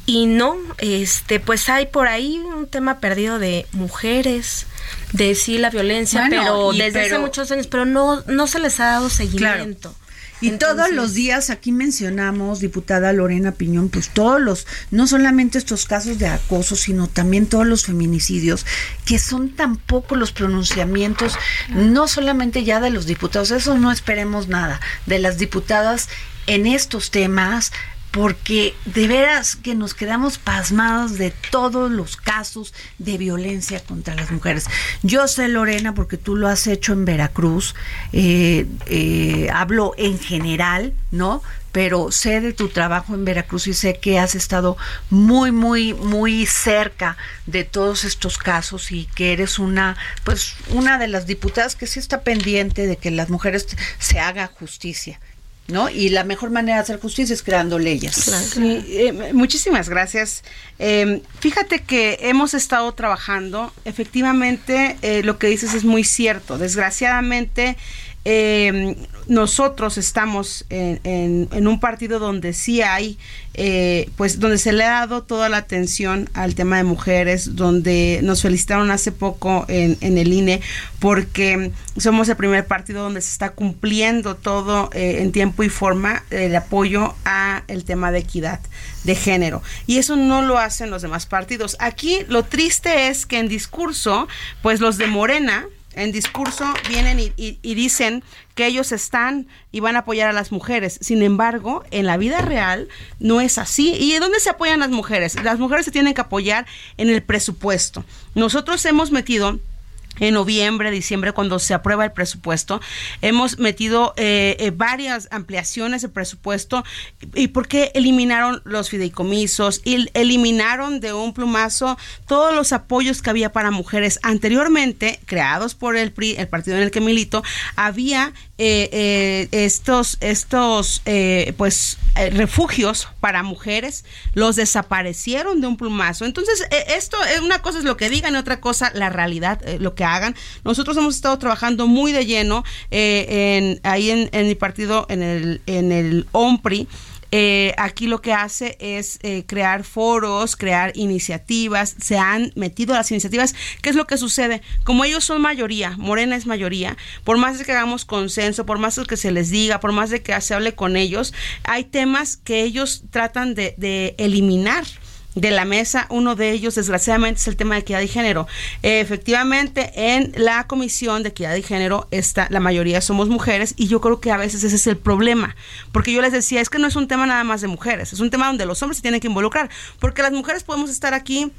y no, este, pues hay por ahí un tema perdido de mujeres, de sí la violencia, pero desde hace muchos años, pero no, no se les ha dado seguimiento. Y todos los días aquí mencionamos, diputada Lorena Piñón, pues todos los, no solamente estos casos de acoso, sino también todos los feminicidios, que son tan pocos los pronunciamientos, no solamente ya de los diputados, eso no esperemos nada, de las diputadas en estos temas, porque de veras que nos quedamos pasmados de todos los casos de violencia contra las mujeres. Yo sé, Lorena, porque tú lo has hecho en Veracruz, eh, eh, hablo en general, ¿no? Pero sé de tu trabajo en Veracruz y sé que has estado muy, muy, muy cerca de todos estos casos y que eres una, pues, una de las diputadas que sí está pendiente de que las mujeres se haga justicia ¿no? Y la mejor manera de hacer justicia es creando leyes. Eh, muchísimas gracias. Eh, fíjate que hemos estado trabajando, efectivamente, eh, lo que dices es muy cierto. Desgraciadamente, eh, nosotros estamos en, un partido donde sí hay, eh, pues donde se le ha dado toda la atención al tema de mujeres, donde nos felicitaron hace poco en, el INE porque somos el primer partido donde se está cumpliendo todo eh, en tiempo y forma el apoyo a el tema de equidad de género. Y eso no lo hacen los demás partidos. Aquí lo triste es que en discurso, pues los de Morena, en discurso vienen y, dicen que ellos están y van a apoyar a las mujeres. Sin embargo, en la vida real no es así. ¿Y de dónde se apoyan las mujeres? Las mujeres se tienen que apoyar en el presupuesto. Nosotros hemos metido en noviembre, diciembre, cuando se aprueba el presupuesto. Hemos metido eh, eh, varias ampliaciones de presupuesto. ¿Y por qué eliminaron los fideicomisos? Y eliminaron de un plumazo todos los apoyos que había para mujeres. Anteriormente, creados por el PRI, el partido en el que milito, había eh, estos, estos pues, refugios para mujeres. Los desaparecieron de un plumazo. Entonces, esto, una cosa es lo que digan y otra cosa la realidad, lo que hagan. Nosotros hemos estado trabajando muy de lleno eh, en, ahí en, mi partido, en el, en el OMPRI. Eh, aquí lo que hace es eh, crear foros, crear iniciativas, se han metido las iniciativas. ¿Qué es lo que sucede? Como ellos son mayoría, Morena es mayoría, por más de que hagamos consenso, por más de que se les diga, por más de que se hable con ellos, hay temas que ellos tratan de eliminar de la mesa. Uno de ellos, desgraciadamente, es el tema de equidad de género. efectivamente, en la Comisión de Equidad de Género está, la mayoría somos mujeres y yo creo que a veces ese es el problema. Porque yo les decía, es que no es un tema nada más de mujeres, es un tema donde los hombres se tienen que involucrar. Porque las mujeres podemos estar aquí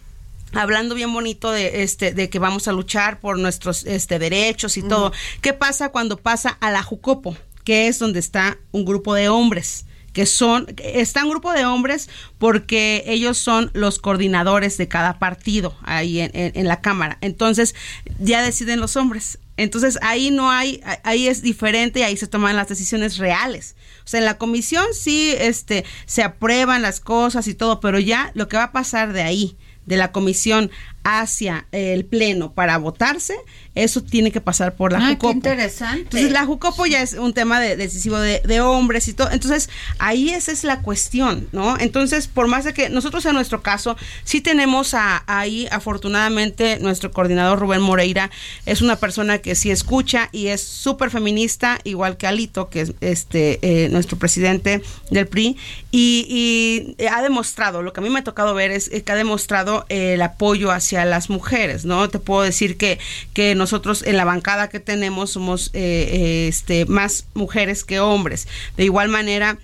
hablando bien bonito de este de que vamos a luchar por nuestros este derechos y todo. ¿Qué pasa cuando pasa a la Jucopo, que es donde está un grupo de hombres? Que son, está un grupo de hombres porque ellos son los coordinadores de cada partido ahí en, la Cámara. Entonces, ya deciden los hombres. Entonces ahí no hay, ahí es diferente, ahí se toman las decisiones reales. O sea, en la comisión sí este, se aprueban las cosas y todo, pero ya lo que va a pasar de ahí, de la comisión hacia el pleno para votarse, eso tiene que pasar por la ah, Jucopo. Qué interesante. Entonces la Jucopo ya es un tema de, decisivo de, hombres y todo. Entonces ahí esa es la cuestión, ¿no? Entonces, por más de que nosotros en nuestro caso sí tenemos ahí afortunadamente nuestro coordinador Rubén Moreira es una persona que sí escucha y es súper feminista, igual que Alito, que es este eh, nuestro presidente del PRI, y, ha demostrado, lo que a mí me ha tocado ver es que ha demostrado el apoyo hacia las mujeres, ¿no? Te puedo decir que, que nosotros en la bancada que tenemos somos eh, eh, este, más mujeres que hombres. De igual manera,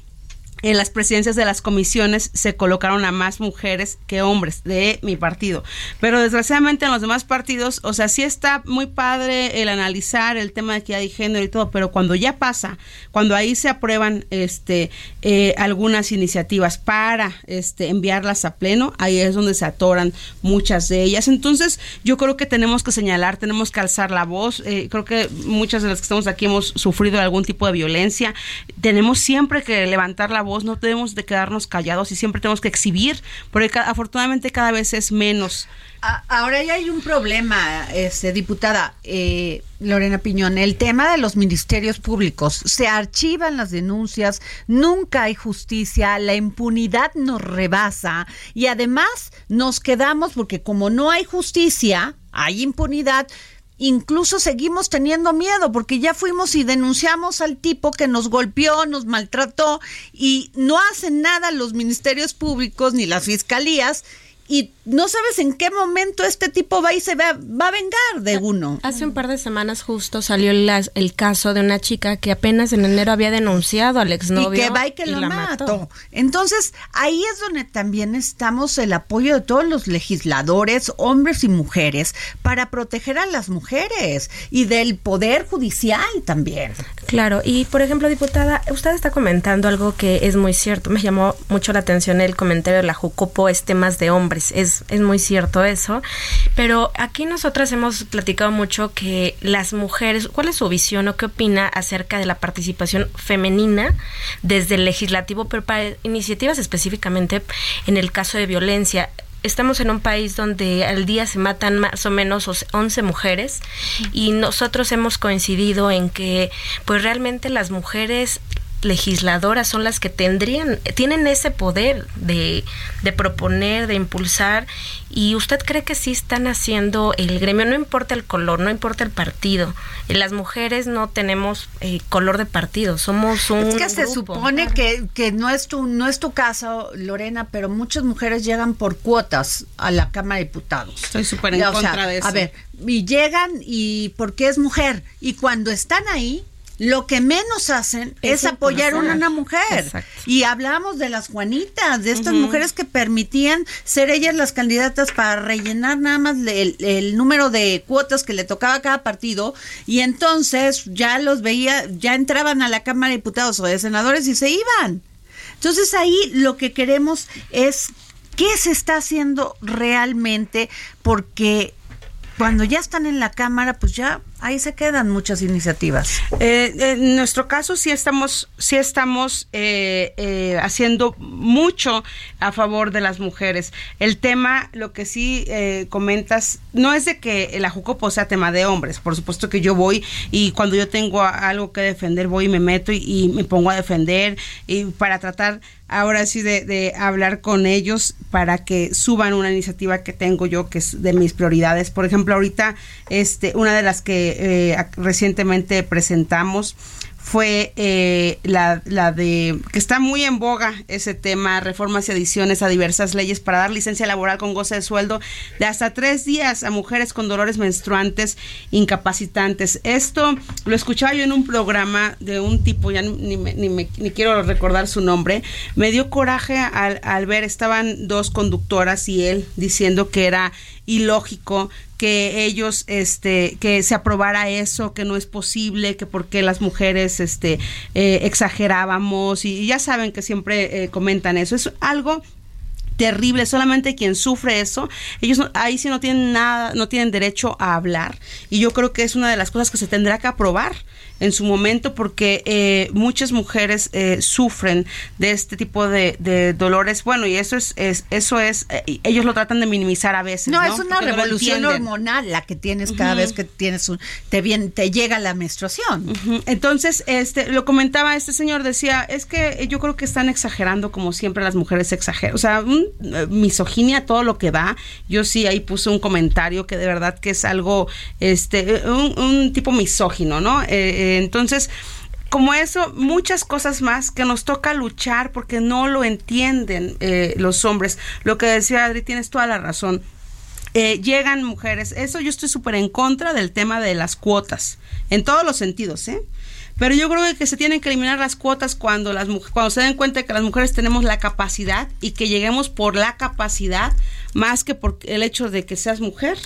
en las presidencias de las comisiones se colocaron a más mujeres que hombres de mi partido. Pero desgraciadamente en los demás partidos, o sea, sí está muy padre el analizar el tema de que hay género y todo, pero cuando ya pasa, cuando ahí se aprueban este eh, algunas iniciativas para este enviarlas a pleno, ahí es donde se atoran muchas de ellas. Entonces, yo creo que tenemos que señalar, tenemos que alzar la voz. Eh, creo que muchas de las que estamos aquí hemos sufrido algún tipo de violencia. Tenemos siempre que levantar la voz, no tenemos de quedarnos callados y siempre tenemos que exhibir, porque afortunadamente cada vez es menos. Ahora ya hay un problema, este, diputada eh, Lorena Piñón, el tema de los ministerios públicos. Se archivan las denuncias, nunca hay justicia, la impunidad nos rebasa y además nos quedamos porque como no hay justicia, hay impunidad, incluso seguimos teniendo miedo porque ya fuimos y denunciamos al tipo que nos golpeó, nos maltrató y no hacen nada los ministerios públicos ni las fiscalías y no sabes en qué momento este tipo va y se va, va a vengar de uno. Hace un par de semanas justo salió el caso de una chica que apenas en enero había denunciado al exnovio. Y que va y que lo mató. Entonces, ahí es donde también estamos el apoyo de todos los legisladores, hombres y mujeres, para proteger a las mujeres y del poder judicial también. Claro, y por ejemplo, diputada, usted está comentando algo que es muy cierto. Me llamó mucho la atención el comentario de la Jucopo, es temas de hombres es, es muy cierto eso. Pero aquí nosotras hemos platicado mucho que las mujeres, ¿cuál es su visión o qué opina acerca de la participación femenina desde el legislativo, pero para iniciativas específicamente en el caso de violencia? estamos en un país donde al día se matan más o menos 11 mujeres y nosotros hemos coincidido en que pues realmente las mujeres legisladoras son las que tendrían, tienen ese poder de, de, proponer, de impulsar, y usted cree que sí están haciendo el gremio, no importa el color, no importa el partido, las mujeres no tenemos eh, color de partido, somos un... Es que se supone que, que no, es tu, no es tu caso, Lorena, pero muchas mujeres llegan por cuotas a la Cámara de Diputados. Estoy súper en contra de eso. A ver, y llegan y porque es mujer, y cuando están ahí lo que menos hacen es, apoyar a una mujer. Y hablamos de las Juanitas, de estas mujeres que permitían ser ellas las candidatas para rellenar nada más el, número de cuotas que le tocaba a cada partido. Y entonces ya los veía, ya entraban a la Cámara de Diputados o de Senadores y se iban. Entonces ahí lo que queremos es qué se está haciendo realmente porque cuando ya están en la Cámara, pues ya ahí se quedan muchas iniciativas. Eh, en nuestro caso sí estamos, sí estamos eh, eh, haciendo mucho a favor de las mujeres. El tema, lo que sí comentas, no es de que la Jucopo sea tema de hombres. Por supuesto que yo voy y cuando yo tengo algo que defender voy y me meto y, me pongo a defender y para tratar ahora sí de, de, hablar con ellos para que suban una iniciativa que tengo yo que es de mis prioridades. Por ejemplo, ahorita este una de las que eh, recientemente presentamos fue eh, la, la, de que está muy en boga ese tema, reformas y adiciones a diversas leyes para dar licencia laboral con goce de sueldo de hasta tres días a mujeres con dolores menstruantes incapacitantes. Esto lo escuchaba yo en un programa de un tipo, ya ni, ni, ni quiero recordar su nombre, me dio coraje al, al ver, estaban dos conductoras y él diciendo que era ilógico que ellos este que se aprobara eso que no es posible que porque las mujeres este eh, exagerábamos y, ya saben que siempre eh, comentan eso. Es algo terrible, solamente quien sufre eso, ellos ahí sí no tienen nada, no tienen derecho a hablar y yo creo que es una de las cosas que se tendrá que aprobar en su momento porque eh, muchas mujeres eh, sufren de este tipo de, dolores, bueno y eso es, eso es, eh, ellos lo tratan de minimizar a veces. No, es una revolución hormonal la que tienes cada vez que tienes un, te bien, te llega la menstruación. Entonces, este, lo comentaba este señor, decía, es que yo creo que están exagerando como siempre las mujeres exageran, o sea, un eh, misoginia todo lo que da. Yo sí ahí puse un comentario que de verdad que es algo, este, un, tipo misógino, ¿no? Eh, eh, entonces, como eso, muchas cosas más que nos toca luchar porque no lo entienden los hombres. Lo que decía Adri, tienes toda la razón. llegan mujeres, eso yo estoy súper en contra del tema de las cuotas, en todos los sentidos, ¿eh? pero yo creo que se tienen que eliminar las cuotas cuando las cuando se den cuenta que las mujeres tenemos la capacidad y que lleguemos por la capacidad más que por el hecho de que seas mujer.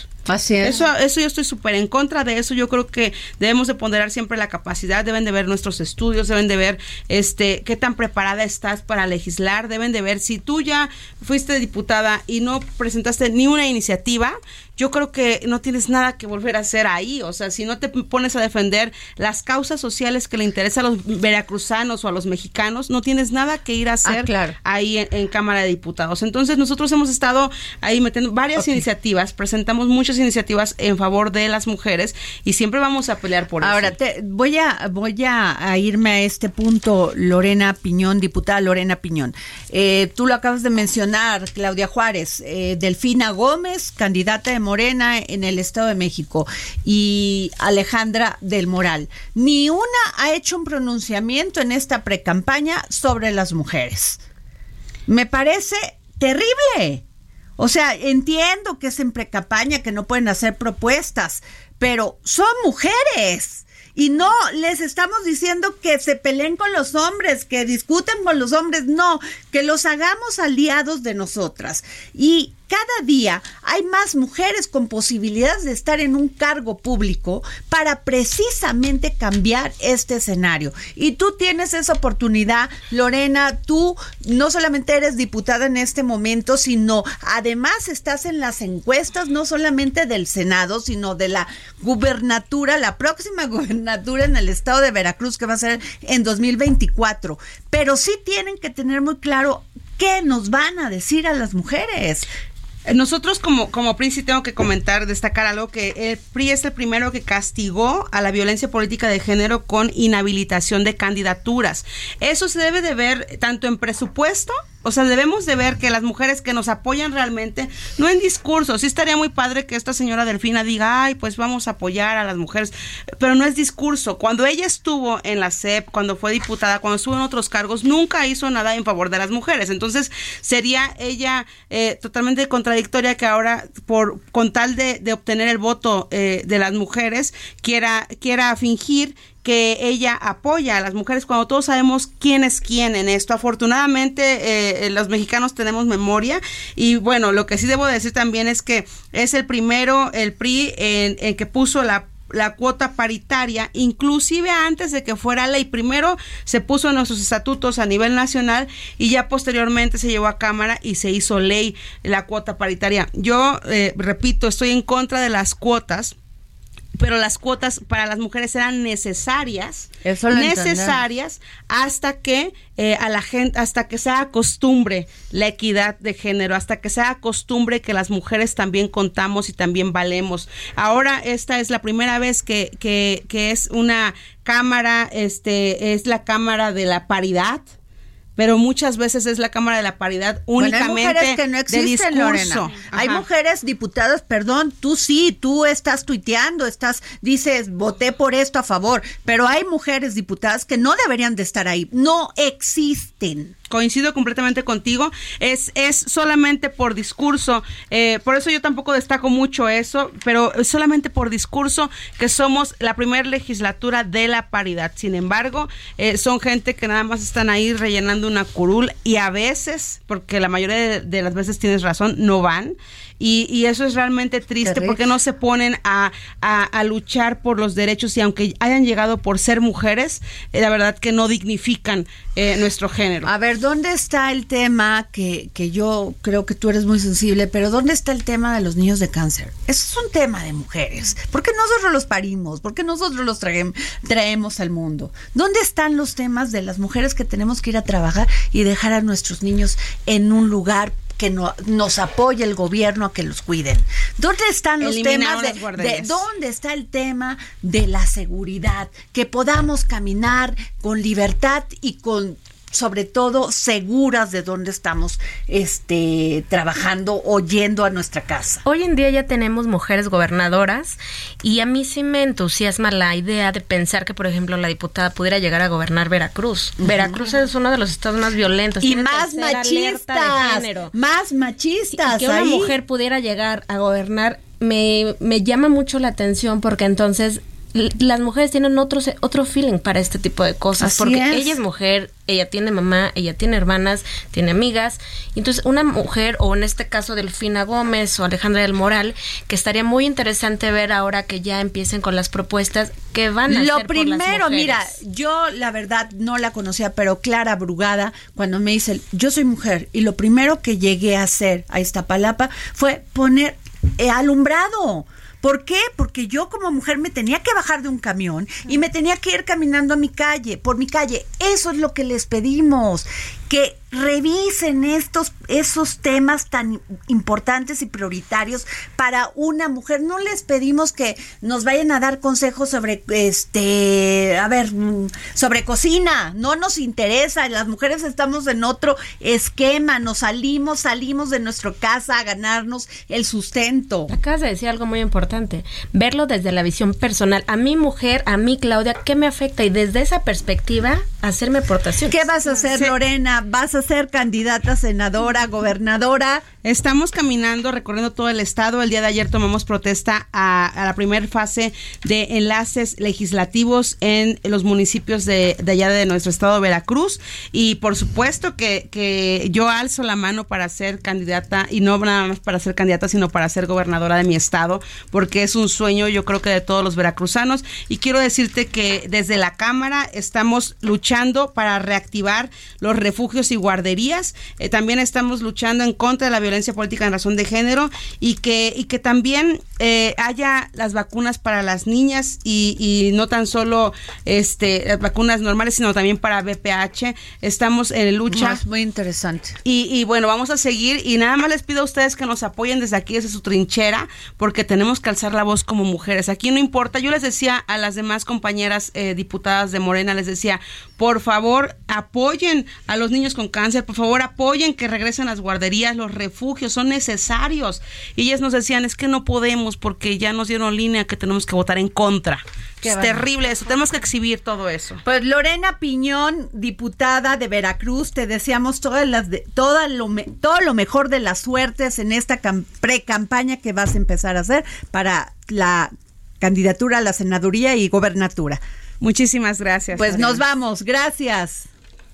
Eso, eso yo estoy súper en contra de eso. Yo creo que debemos de ponderar siempre la capacidad, deben de ver nuestros estudios, deben de ver este qué tan preparada estás para legislar, deben de ver si tú ya fuiste diputada y no presentaste ni una iniciativa, yo creo que no tienes nada que volver a hacer ahí. O sea, si no te pones a defender las causas sociales que le interesan a los veracruzanos o a los mexicanos, no tienes nada que ir a hacer ahí en, Cámara de Diputados. Entonces, nosotros hemos estado ahí metiendo varias iniciativas, presentamos muchas iniciativas en favor de las mujeres y siempre vamos a pelear por Ahora, eso. Ahora, voy, a, voy a, irme a este punto, Lorena Piñón, diputada Lorena Piñón. Eh, tú lo acabas de mencionar, Claudia Juárez, eh, Delfina Gómez, candidata de Morena en el Estado de México y Alejandra del Moral. Ni una ha hecho un pronunciamiento en esta precampaña sobre las mujeres. Me parece terrible. O sea, entiendo que es en precampaña, que no pueden hacer propuestas, pero son mujeres. Y no les estamos diciendo que se peleen con los hombres, que discuten con los hombres, no, que los hagamos aliados de nosotras. Y cada día hay más mujeres con posibilidades de estar en un cargo público para precisamente cambiar este escenario. Y tú tienes esa oportunidad, Lorena, tú no solamente eres diputada en este momento, sino además estás en las encuestas, no solamente del Senado, sino de la gubernatura, la próxima gubernatura en el estado de Veracruz que va a ser en 2024. Pero sí tienen que tener muy claro qué nos van a decir a las mujeres. Nosotros como, como PRI tengo que comentar, destacar algo, que el PRI es el primero que castigó a la violencia política de género con inhabilitación de candidaturas. Eso se debe de ver tanto en presupuesto o sea, debemos de ver que las mujeres que nos apoyan realmente, no en discurso, sí estaría muy padre que esta señora Delfina diga, ay, pues vamos a apoyar a las mujeres, pero no es discurso. Cuando ella estuvo en la CEP, cuando fue diputada, cuando estuvo en otros cargos, nunca hizo nada en favor de las mujeres. Entonces, sería ella eh, totalmente contradictoria que ahora, por con tal de, de obtener el voto eh, de las mujeres, quiera, quiera fingir que ella apoya a las mujeres cuando todos sabemos quién es quién en esto. Afortunadamente eh, eh, los mexicanos tenemos memoria y bueno, lo que sí debo decir también es que es el primero, el PRI, en, que puso la la cuota paritaria, inclusive antes de que fuera ley. Primero se puso en nuestros estatutos a nivel nacional y ya posteriormente se llevó a Cámara y se hizo ley la cuota paritaria. Yo, eh, repito, estoy en contra de las cuotas pero las cuotas para las mujeres eran necesarias, necesarias hasta que eh, a la gente, hasta que se haga costumbre la equidad de género, hasta que se haga costumbre que las mujeres también contamos y también valemos. Ahora esta es la primera vez que, que, que es una cámara, este, es la cámara de la paridad pero muchas veces es la Cámara de la Paridad únicamente hay mujeres que no existen, Lorena. Hay mujeres diputadas, perdón, tú sí, tú estás tuiteando, estás, dices, voté por esto a favor, pero hay mujeres diputadas que no deberían de estar ahí, no existen coincido completamente contigo, es, es solamente por discurso, eh, por eso yo tampoco destaco mucho eso, pero es solamente por discurso que somos la primera legislatura de la paridad. Sin embargo, eh, son gente que nada más están ahí rellenando una curul y a veces, porque la mayoría de las veces tienes razón, no van y, y eso es realmente triste porque no se ponen a, a, luchar por los derechos y aunque hayan llegado por ser mujeres, eh, la verdad que no dignifican eh, nuestro género. A ver, ¿dónde está el tema que, que yo creo que tú eres muy sensible, pero ¿dónde está el tema de los niños de cáncer? Eso es un tema de mujeres. ¿Por qué nosotros los parimos? ¿Por qué nosotros los traemos, traemos al mundo? ¿Dónde están los temas de las mujeres que tenemos que ir a trabajar y dejar a nuestros niños en un lugar que no, nos apoye el gobierno a que los cuiden. ¿Dónde están los temas de, de, dónde está el tema de la seguridad? Que podamos caminar con libertad y con sobre todo seguras de dónde estamos este trabajando o yendo a nuestra casa. Hoy en día ya tenemos mujeres gobernadoras y a mí sí me entusiasma la idea de pensar que por ejemplo la diputada pudiera llegar a gobernar Veracruz. Veracruz es uno de los estados más violentos y más machistas, más machistas. que una mujer pudiera llegar a gobernar me, me llama mucho la atención porque entonces las mujeres tienen otro, otro feeling para este tipo de cosas, porque ella es mujer, ella tiene mamá, ella tiene hermanas, tiene amigas, entonces una mujer, o en este caso Delfina Gómez o Alejandra del Moral, que estaría muy interesante ver ahora que ya empiecen con las propuestas que van a Lo hacer primero, por las mira, yo la verdad no la conocía, pero Clara Brugada, cuando me dice, yo soy mujer, y lo primero que llegué a hacer a esta palapa fue poner eh, alumbrado. ¿Por qué? Porque yo como mujer me tenía que bajar de un camión y me tenía que ir caminando a mi calle, por mi calle. Eso es lo que les pedimos, que revisen estos esos temas tan importantes y prioritarios para una mujer. No les pedimos que nos vayan a dar consejos sobre este, a ver, mm, sobre cocina. No nos interesa. Las mujeres estamos en otro esquema. Nos salimos, salimos de nuestra casa a ganarnos el sustento. Acabas de decir algo muy importante. Verlo desde la visión personal. A mi mujer, a mí Claudia, ¿qué me afecta? Y desde esa perspectiva, hacerme aportaciones. ¿Qué vas a hacer, Lorena? ¿Vas a ser candidata senadora, gobernadora? Estamos caminando, recorriendo todo el estado. El día de ayer tomamos protesta a, la primera fase de enlaces legislativos en los municipios de, allá de nuestro estado, Veracruz. Y por supuesto que, que yo alzo la mano para ser candidata, y no nada más para ser candidata, sino para ser gobernadora de mi estado, porque es un sueño, yo creo que de todos los veracruzanos. Y quiero decirte que desde la Cámara estamos luchando para reactivar los refugios y guarderías. Eh, también estamos luchando en contra de la violencia política en razón de género y que, y que también eh, haya las vacunas para las niñas y, y, no tan solo este las vacunas normales, sino también para BPH. Estamos en lucha. Es muy interesante. Y, y bueno, vamos a seguir y nada más les pido a ustedes que nos apoyen desde aquí, desde su trinchera, porque tenemos que alzar la voz como mujeres. Aquí no importa, yo les decía a las demás compañeras eh, diputadas de Morena, les decía, por favor, apoyen a los niños con cáncer, por favor, apoyen que regresen las guarderías, los refugios, son necesarios. Y ellas nos decían, es que no podemos porque ya nos dieron línea que tenemos que votar en contra. es terrible eso, tenemos que exhibir todo eso. Pues Lorena Piñón, diputada de Veracruz, te deseamos todas las de, toda lo todo lo mejor de las suertes en esta pre-campaña que vas a empezar a hacer para la candidatura a la senaduría y gobernatura. Muchísimas gracias. Pues nos vamos, gracias.